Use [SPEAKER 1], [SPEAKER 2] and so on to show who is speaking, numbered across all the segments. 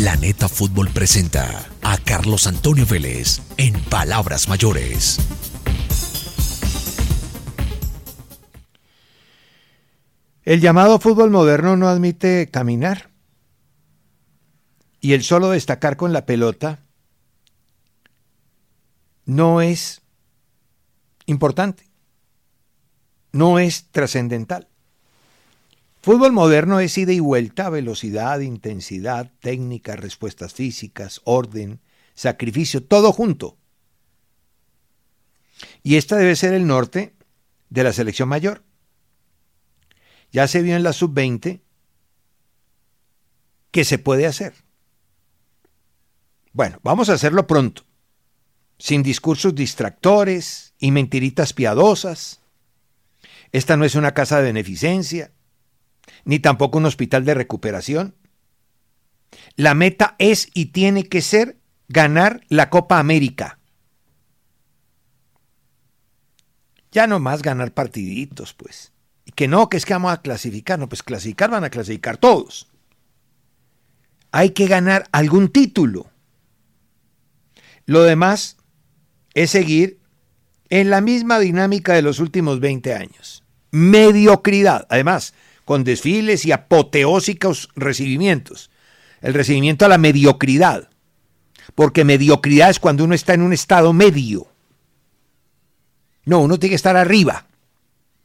[SPEAKER 1] Planeta Fútbol presenta a Carlos Antonio Vélez en Palabras Mayores.
[SPEAKER 2] El llamado fútbol moderno no admite caminar. Y el solo destacar con la pelota no es importante, no es trascendental. Fútbol moderno es ida y vuelta, velocidad, intensidad, técnica, respuestas físicas, orden, sacrificio, todo junto. Y esta debe ser el norte de la selección mayor. Ya se vio en la sub-20 que se puede hacer. Bueno, vamos a hacerlo pronto, sin discursos distractores y mentiritas piadosas. Esta no es una casa de beneficencia ni tampoco un hospital de recuperación. La meta es y tiene que ser ganar la Copa América. Ya no más ganar partiditos, pues. Y que no, que es que vamos a clasificar. No, pues clasificar van a clasificar todos. Hay que ganar algún título. Lo demás es seguir en la misma dinámica de los últimos 20 años. Mediocridad. Además, con desfiles y apoteósicos recibimientos. El recibimiento a la mediocridad. Porque mediocridad es cuando uno está en un estado medio. No, uno tiene que estar arriba.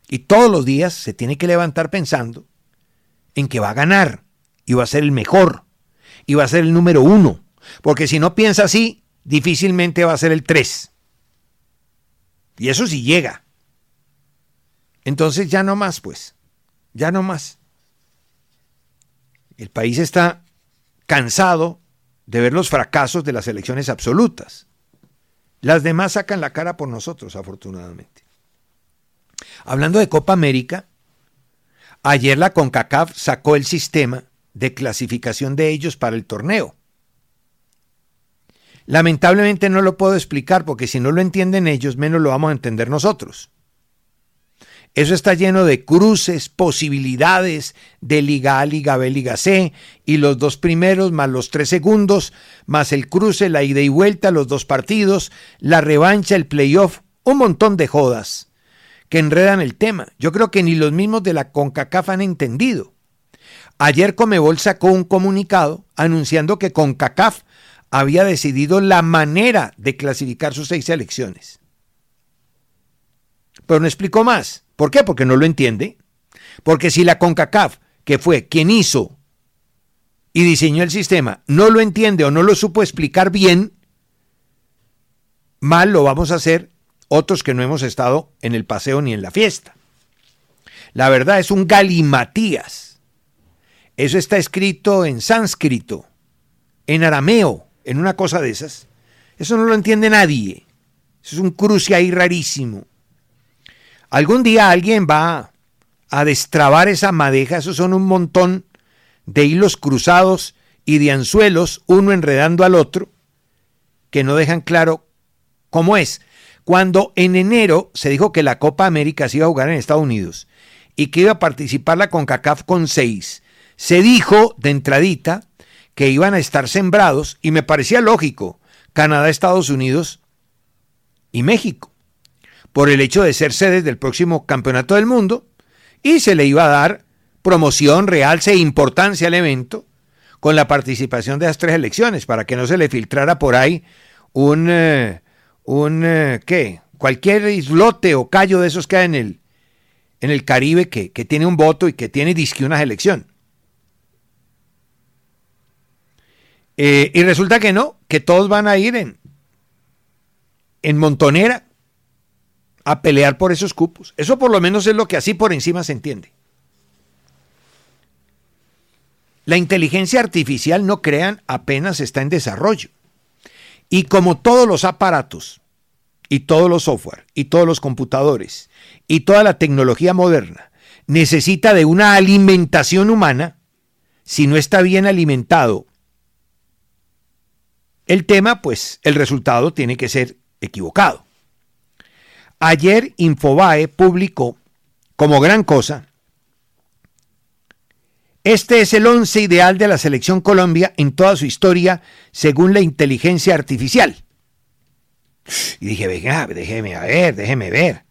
[SPEAKER 2] Y todos los días se tiene que levantar pensando en que va a ganar y va a ser el mejor y va a ser el número uno. Porque si no piensa así, difícilmente va a ser el tres. Y eso sí llega. Entonces ya no más, pues. Ya no más. El país está cansado de ver los fracasos de las elecciones absolutas. Las demás sacan la cara por nosotros, afortunadamente. Hablando de Copa América, ayer la CONCACAF sacó el sistema de clasificación de ellos para el torneo. Lamentablemente no lo puedo explicar porque si no lo entienden ellos, menos lo vamos a entender nosotros. Eso está lleno de cruces, posibilidades de Liga A, Liga B, Liga C, y los dos primeros más los tres segundos, más el cruce, la ida y vuelta, los dos partidos, la revancha, el playoff, un montón de jodas que enredan el tema. Yo creo que ni los mismos de la CONCACAF han entendido. Ayer Comebol sacó un comunicado anunciando que CONCACAF había decidido la manera de clasificar sus seis selecciones. Pero no explicó más. ¿Por qué? Porque no lo entiende. Porque si la CONCACAF, que fue quien hizo y diseñó el sistema, no lo entiende o no lo supo explicar bien, mal lo vamos a hacer otros que no hemos estado en el paseo ni en la fiesta. La verdad es un galimatías. Eso está escrito en sánscrito, en arameo, en una cosa de esas. Eso no lo entiende nadie. Eso es un cruce ahí rarísimo. Algún día alguien va a destrabar esa madeja, esos son un montón de hilos cruzados y de anzuelos, uno enredando al otro, que no dejan claro cómo es. Cuando en enero se dijo que la Copa América se iba a jugar en Estados Unidos y que iba a participar la CONCACAF con seis, se dijo de entradita que iban a estar sembrados y me parecía lógico, Canadá, Estados Unidos y México por el hecho de ser sede del próximo Campeonato del Mundo y se le iba a dar promoción, realce e importancia al evento con la participación de las tres elecciones para que no se le filtrara por ahí un, eh, un eh, ¿qué? Cualquier islote o callo de esos que hay en el, en el Caribe que, tiene un voto y que tiene disque una elección. Eh, y resulta que no, que todos van a ir en, en montonera a pelear por esos cupos. Eso por lo menos es lo que así por encima se entiende. La inteligencia artificial, no crean, apenas está en desarrollo. Y como todos los aparatos, y todos los software, y todos los computadores, y toda la tecnología moderna, necesita de una alimentación humana, si no está bien alimentado el tema, pues el resultado tiene que ser equivocado. Ayer Infobae publicó como gran cosa Este es el once ideal de la selección Colombia en toda su historia según la inteligencia artificial. Y dije, venga, déjeme ver, déjeme ver.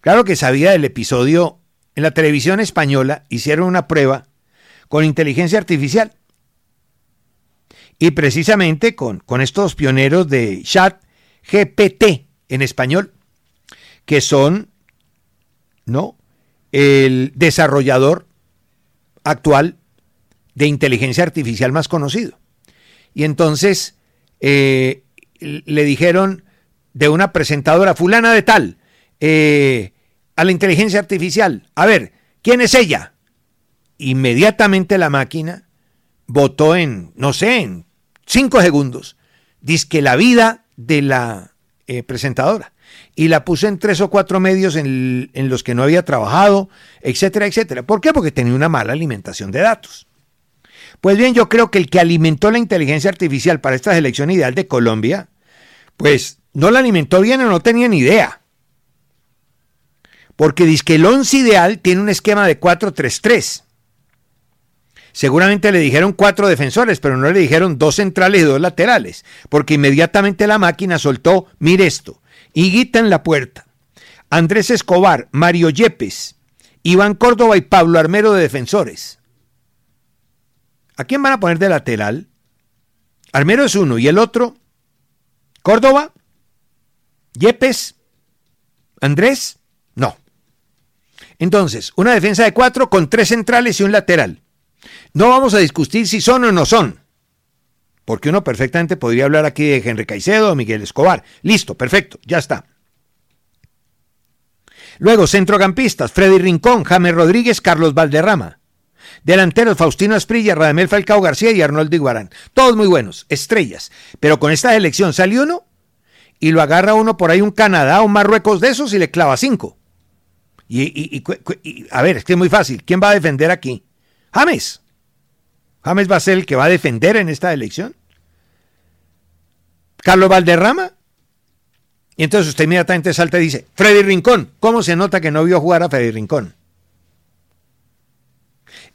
[SPEAKER 2] Claro que sabía del episodio en la televisión española, hicieron una prueba con inteligencia artificial. Y precisamente con, con estos pioneros de chat GPT en español, que son, ¿no? El desarrollador actual de inteligencia artificial más conocido. Y entonces eh, le dijeron de una presentadora fulana de tal eh, a la inteligencia artificial, a ver, ¿quién es ella? Inmediatamente la máquina votó en, no sé, en cinco segundos, dice que la vida de la eh, presentadora y la puse en tres o cuatro medios en, los que no había trabajado, etcétera, etcétera. ¿Por qué? Porque tenía una mala alimentación de datos. Pues bien, yo creo que el que alimentó la inteligencia artificial para esta selección ideal de Colombia, pues no la alimentó bien o no tenía ni idea. Porque dice que el once ideal tiene un esquema de 4-3-3. Seguramente le dijeron cuatro defensores, pero no le dijeron dos centrales y dos laterales, porque inmediatamente la máquina soltó, mire esto, Higuita en la puerta, Andrés Escobar, Mario Yepes, Iván Córdoba y Pablo Armero de defensores. ¿A quién van a poner de lateral? Armero es uno y el otro, Córdoba, Yepes, Andrés, no. Entonces, una defensa de cuatro con tres centrales y un lateral. No vamos a discutir si son o no son. Porque uno perfectamente podría hablar aquí de Henry Caicedo o Miguel Escobar. Listo, perfecto, ya está. Luego, centrocampistas, Freddy Rincón, James Rodríguez, Carlos Valderrama. Delanteros, Faustino Asprilla, Radamel Falcao García y Arnoldo Iguarán. Todos muy buenos, estrellas. Pero con esta elección salió uno y lo agarra uno por ahí un Canadá o un Marruecos de esos y le clava cinco. Y, a ver, es que es muy fácil. ¿Quién va a defender aquí? James. James va a ser el que va a defender en esta elección. Carlos Valderrama. Y entonces usted inmediatamente salta y dice, Freddy Rincón. ¿Cómo se nota que no vio jugar a Freddy Rincón?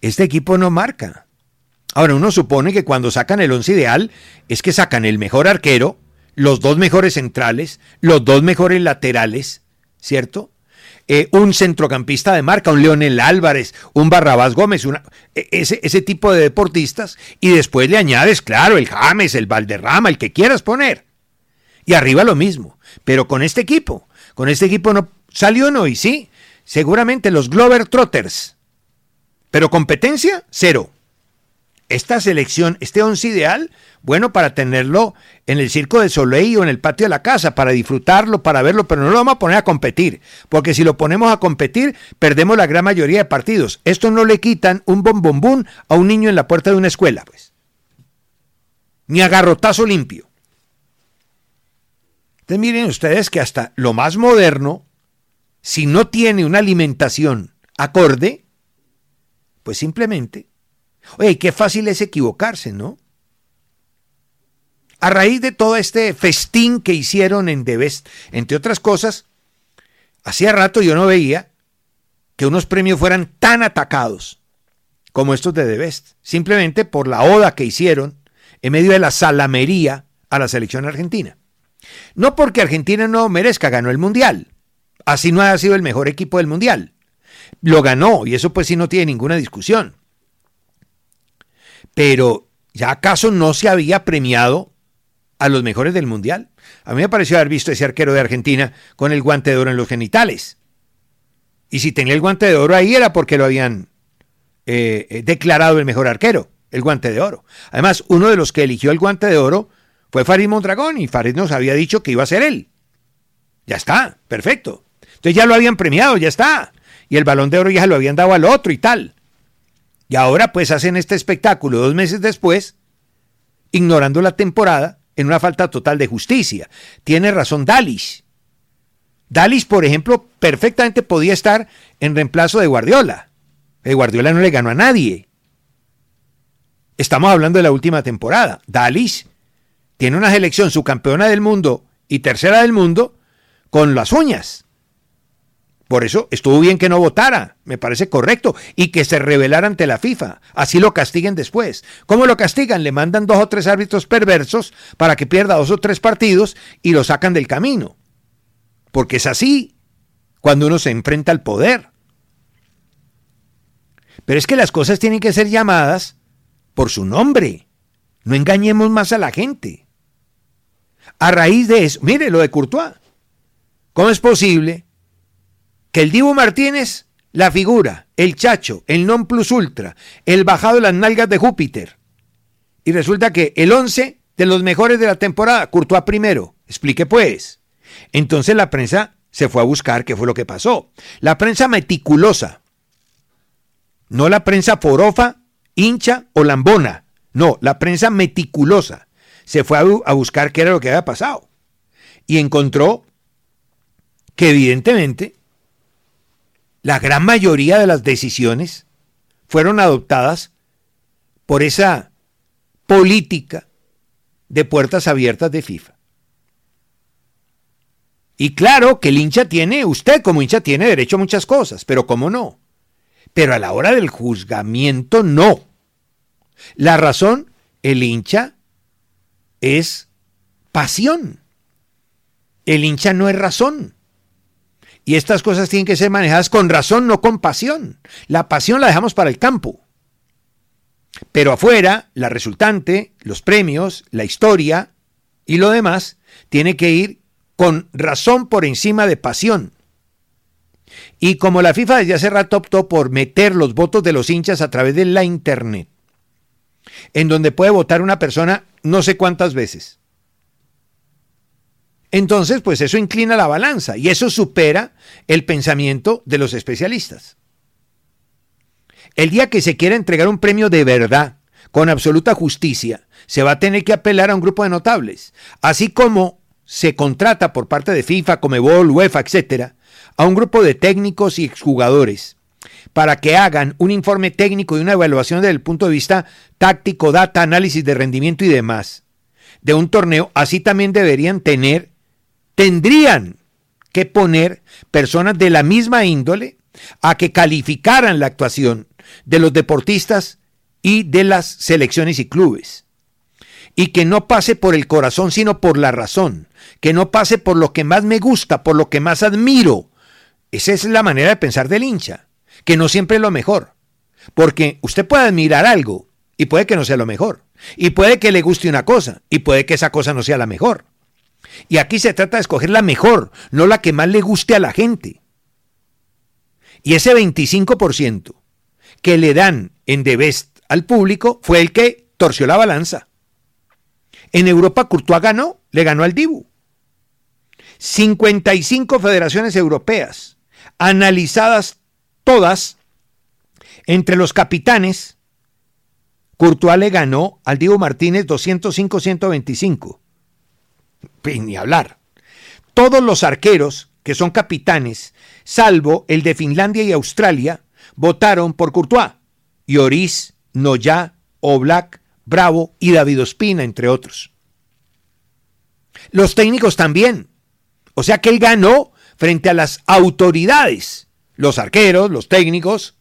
[SPEAKER 2] Este equipo no marca. Ahora, uno supone que cuando sacan el once ideal es que sacan el mejor arquero, los dos mejores centrales, los dos mejores laterales, ¿cierto? Eh, un centrocampista de marca, un Leonel Álvarez, un Barrabás Gómez, e, ese, ese tipo de deportistas, y después le añades, claro, el James, el Valderrama, el que quieras poner. Y arriba lo mismo, pero con este equipo, con este equipo no salió no, y sí, seguramente los Glover Trotters, pero competencia, cero. Esta selección, este once ideal, bueno para tenerlo en el circo de Soleil o en el patio de la casa, para disfrutarlo, para verlo, pero no lo vamos a poner a competir, porque si lo ponemos a competir, perdemos la gran mayoría de partidos. Esto no le quitan un bombombún a un niño en la puerta de una escuela, pues. Ni a garrotazo limpio. Entonces miren ustedes que hasta lo más moderno, si no tiene una alimentación acorde, pues simplemente, oye, qué fácil es equivocarse, ¿no? A raíz de todo este festín que hicieron en The Best, entre otras cosas, hacía rato yo no veía que unos premios fueran tan atacados como estos de The Best, simplemente por la oda que hicieron en medio de la salamería a la selección argentina. No porque Argentina no merezca, ganó el Mundial. Así no ha sido el mejor equipo del Mundial. Lo ganó y eso pues sí no tiene ninguna discusión. Pero ¿ya acaso no se había premiado a los mejores del Mundial. A mí me pareció haber visto ese arquero de Argentina con el guante de oro en los genitales. Y si tenía el guante de oro ahí era porque lo habían eh, eh, declarado el mejor arquero, el guante de oro. Además, uno de los que eligió el guante de oro fue Farid Mondragón y Farid nos había dicho que iba a ser él. Ya está, perfecto. Entonces ya lo habían premiado, ya está. Y el balón de oro ya lo habían dado al otro y tal. Y ahora pues hacen este espectáculo dos meses después, ignorando la temporada, en una falta total de justicia. Tiene razón Dalis. Dalis, por ejemplo, perfectamente podía estar en reemplazo de Guardiola. El Guardiola no le ganó a nadie. Estamos hablando de la última temporada. Dalis tiene una selección subcampeona del mundo y tercera del mundo con las uñas. Por eso estuvo bien que no votara, me parece correcto, y que se rebelara ante la FIFA. Así lo castiguen después. ¿Cómo lo castigan? Le mandan dos o tres árbitros perversos para que pierda dos o tres partidos y lo sacan del camino. Porque es así cuando uno se enfrenta al poder. Pero es que las cosas tienen que ser llamadas por su nombre. No engañemos más a la gente. A raíz de eso, mire lo de Courtois. ¿Cómo es posible que el Divo Martínez, la figura, el chacho, el non plus ultra, el bajado de las nalgas de Júpiter. Y resulta que el 11 de los mejores de la temporada, Courtois primero. Explique pues. Entonces la prensa se fue a buscar qué fue lo que pasó. La prensa meticulosa, no la prensa forofa, hincha o lambona. No, la prensa meticulosa se fue a, buscar qué era lo que había pasado. Y encontró que evidentemente la gran mayoría de las decisiones fueron adoptadas por esa política de puertas abiertas de FIFA. Y claro que el hincha tiene, usted como hincha tiene derecho a muchas cosas, pero ¿cómo no? Pero a la hora del juzgamiento no. La razón, el hincha es pasión. El hincha no es razón. Y estas cosas tienen que ser manejadas con razón, no con pasión. La pasión la dejamos para el campo. Pero afuera, la resultante, los premios, la historia y lo demás tiene que ir con razón por encima de pasión. Y como la FIFA desde hace rato optó por meter los votos de los hinchas a través de la Internet, en donde puede votar una persona no sé cuántas veces, entonces, pues eso inclina la balanza y eso supera el pensamiento de los especialistas. El día que se quiera entregar un premio de verdad, con absoluta justicia, se va a tener que apelar a un grupo de notables, así como se contrata por parte de FIFA, Comebol, UEFA, etcétera, a un grupo de técnicos y exjugadores para que hagan un informe técnico y una evaluación desde el punto de vista táctico, data, análisis de rendimiento y demás de un torneo, así también deberían tener tendrían que poner personas de la misma índole a que calificaran la actuación de los deportistas y de las selecciones y clubes. Y que no pase por el corazón, sino por la razón. Que no pase por lo que más me gusta, por lo que más admiro. Esa es la manera de pensar del hincha. Que no siempre es lo mejor. Porque usted puede admirar algo y puede que no sea lo mejor. Y puede que le guste una cosa y puede que esa cosa no sea la mejor. Y aquí se trata de escoger la mejor, no la que más le guste a la gente. Y ese 25% que le dan en The Best al público fue el que torció la balanza. En Europa Courtois ganó, le ganó al Dibu. 55 federaciones europeas, analizadas todas, entre los capitanes, Courtois le ganó al Dibu Martínez 205-125 ni hablar. Todos los arqueros, que son capitanes, salvo el de Finlandia y Australia, votaron por Courtois. Lloris, Noya, Oblak, Bravo y David Ospina, entre otros. Los técnicos también. O sea que él ganó frente a las autoridades, los arqueros, los técnicos.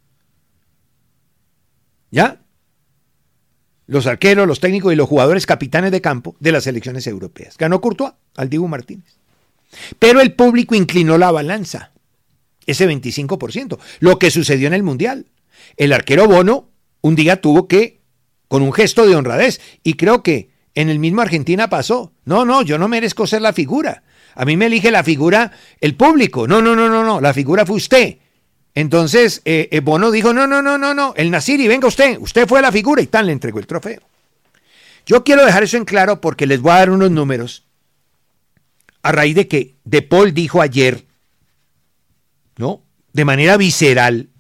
[SPEAKER 2] ¿Ya? Los arqueros, los técnicos y los jugadores capitanes de campo de las selecciones europeas. Ganó Courtois al Dibu Martínez. Pero el público inclinó la balanza, ese 25%, lo que sucedió en el Mundial. El arquero Bono un día tuvo que, con un gesto de honradez, y creo que en el mismo Argentina pasó, no, no, yo no merezco ser la figura. A mí me elige la figura el público. No, no, no, no, no, la figura fue usted. Entonces, eh, eh, Bono dijo, no, no, no, no, no, el Nasiri, venga usted, usted fue la figura y tal, le entregó el trofeo. Yo quiero dejar eso en claro porque les voy a dar unos números a raíz de que De Paul dijo ayer, ¿no? De manera visceral,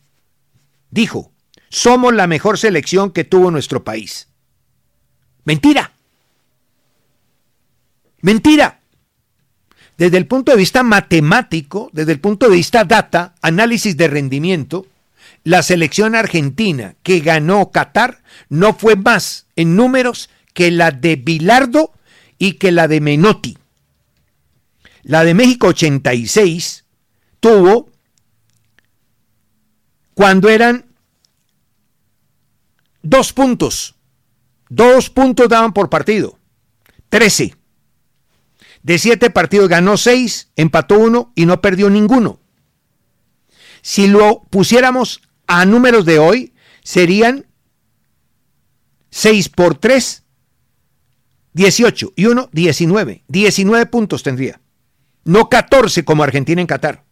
[SPEAKER 2] dijo, somos la mejor selección que tuvo nuestro país. Mentira. Mentira desde el punto de vista matemático, desde el punto de vista data, análisis de rendimiento, la selección argentina que ganó Qatar no fue más en números que la de Bilardo y que la de Menotti. La de México 86 tuvo cuando eran dos puntos. Dos puntos daban por partido. Trece. De siete partidos ganó seis, empató uno y no perdió ninguno. Si lo pusiéramos a números de hoy, serían 6 por 3, 18 y 1, 19. 19 puntos tendría. No 14 como Argentina en Qatar.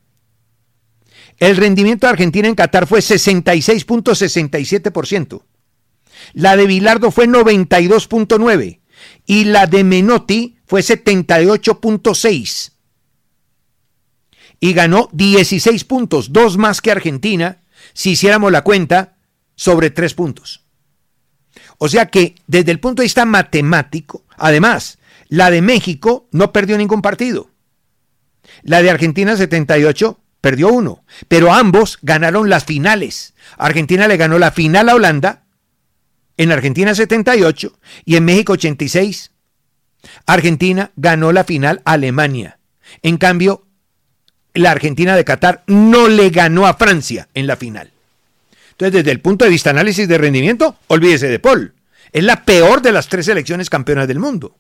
[SPEAKER 2] El rendimiento de Argentina en Qatar fue 66.67%. La de Bilardo fue 92.9 y la de Menotti fue 78.6. Y ganó 16 puntos, dos más que Argentina, si hiciéramos la cuenta, sobre tres puntos. O sea que desde el punto de vista matemático, además, la de México no perdió ningún partido. La de Argentina 78 perdió uno, pero ambos ganaron las finales. Argentina le ganó la final a Holanda, en Argentina 78 y en México 86. Argentina ganó la final a Alemania. En cambio, la Argentina de Qatar no le ganó a Francia en la final. Entonces, desde el punto de vista análisis de rendimiento, olvídese de Paul. Es la peor de las tres selecciones campeonas del mundo.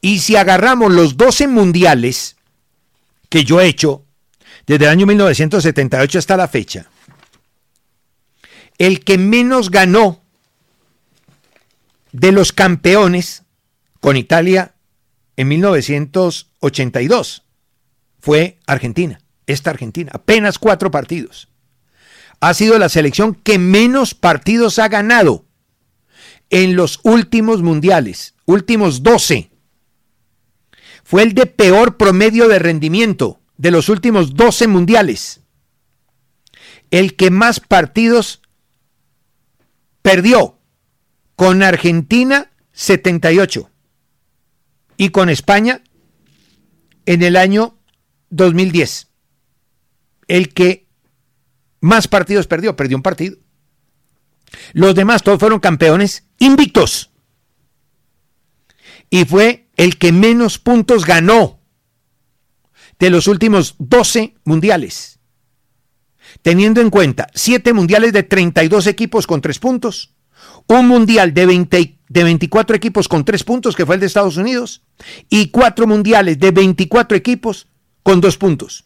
[SPEAKER 2] Y si agarramos los 12 mundiales que yo he hecho desde el año 1978 hasta la fecha, el que menos ganó de los campeones con Italia en 1982 fue Argentina, esta Argentina, apenas cuatro partidos. Ha sido la selección que menos partidos ha ganado en los últimos mundiales, últimos 12. Fue el de peor promedio de rendimiento de los últimos 12 mundiales. El que más partidos perdió con Argentina 78 y con España en el año 2010. El que más partidos perdió, perdió un partido. Los demás todos fueron campeones invictos. Y fue el que menos puntos ganó de los últimos 12 mundiales. Teniendo en cuenta 7 mundiales de 32 equipos con 3 puntos, un mundial de, 20, de 24 equipos con 3 puntos, que fue el de Estados Unidos, y 4 mundiales de 24 equipos con 2 puntos.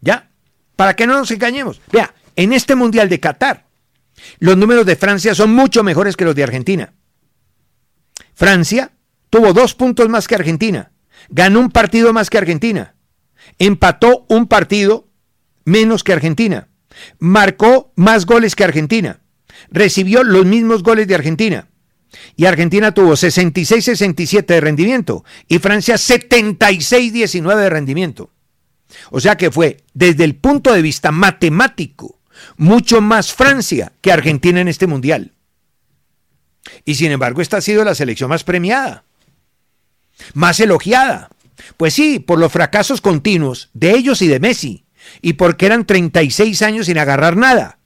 [SPEAKER 2] ¿Ya? Para que no nos engañemos. Vea, en este mundial de Qatar, los números de Francia son mucho mejores que los de Argentina. Francia tuvo 2 puntos más que Argentina, ganó un partido más que Argentina, empató un partido menos que Argentina, marcó más goles que Argentina recibió los mismos goles de Argentina. Y Argentina tuvo 66-67 de rendimiento y Francia 76-19 de rendimiento. O sea que fue, desde el punto de vista matemático, mucho más Francia que Argentina en este mundial. Y sin embargo, esta ha sido la selección más premiada, más elogiada. Pues sí, por los fracasos continuos de ellos y de Messi, y porque eran 36 años sin agarrar nada.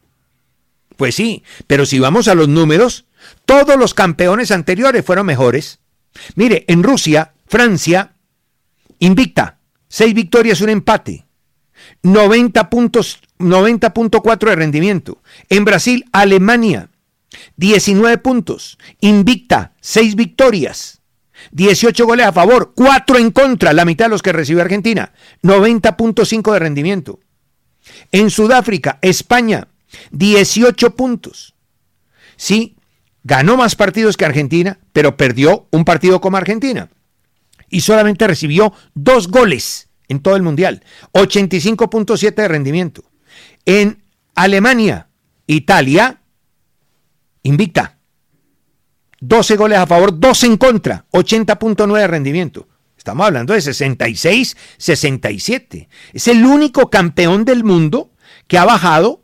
[SPEAKER 2] Pues sí, pero si vamos a los números, todos los campeones anteriores fueron mejores. Mire, en Rusia, Francia, invicta, seis victorias, un empate, 90 puntos, 90.4 de rendimiento. En Brasil, Alemania, 19 puntos, invicta, seis victorias. 18 goles a favor, 4 en contra, la mitad de los que recibió Argentina, 90.5 de rendimiento. En Sudáfrica, España, 18 puntos. Sí, ganó más partidos que Argentina, pero perdió un partido como Argentina. Y solamente recibió dos goles en todo el Mundial. 85.7 de rendimiento. En Alemania, Italia, invicta. 12 goles a favor, 2 en contra, 80.9 de rendimiento. Estamos hablando de 66-67. Es el único campeón del mundo que ha bajado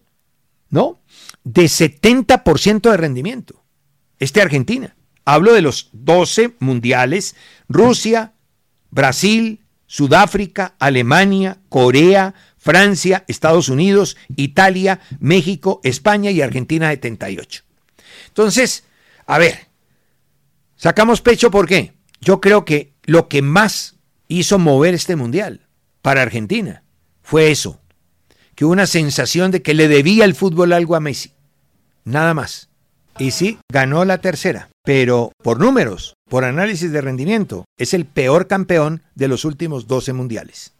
[SPEAKER 2] ¿no? De 70% de rendimiento. Este Argentina. Hablo de los 12 mundiales, Rusia, Brasil, Sudáfrica, Alemania, Corea, Francia, Estados Unidos, Italia, México, España y Argentina 78. Entonces, a ver, sacamos pecho ¿por qué? Yo creo que lo que más hizo mover este mundial para Argentina fue eso, que una sensación de que le debía el fútbol algo a Messi. Nada más. Y sí, ganó la tercera, pero por números, por análisis de rendimiento, es el peor campeón de los últimos 12 mundiales.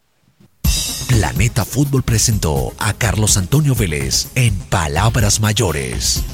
[SPEAKER 1] Planeta Fútbol presentó a Carlos Antonio Vélez en Palabras Mayores.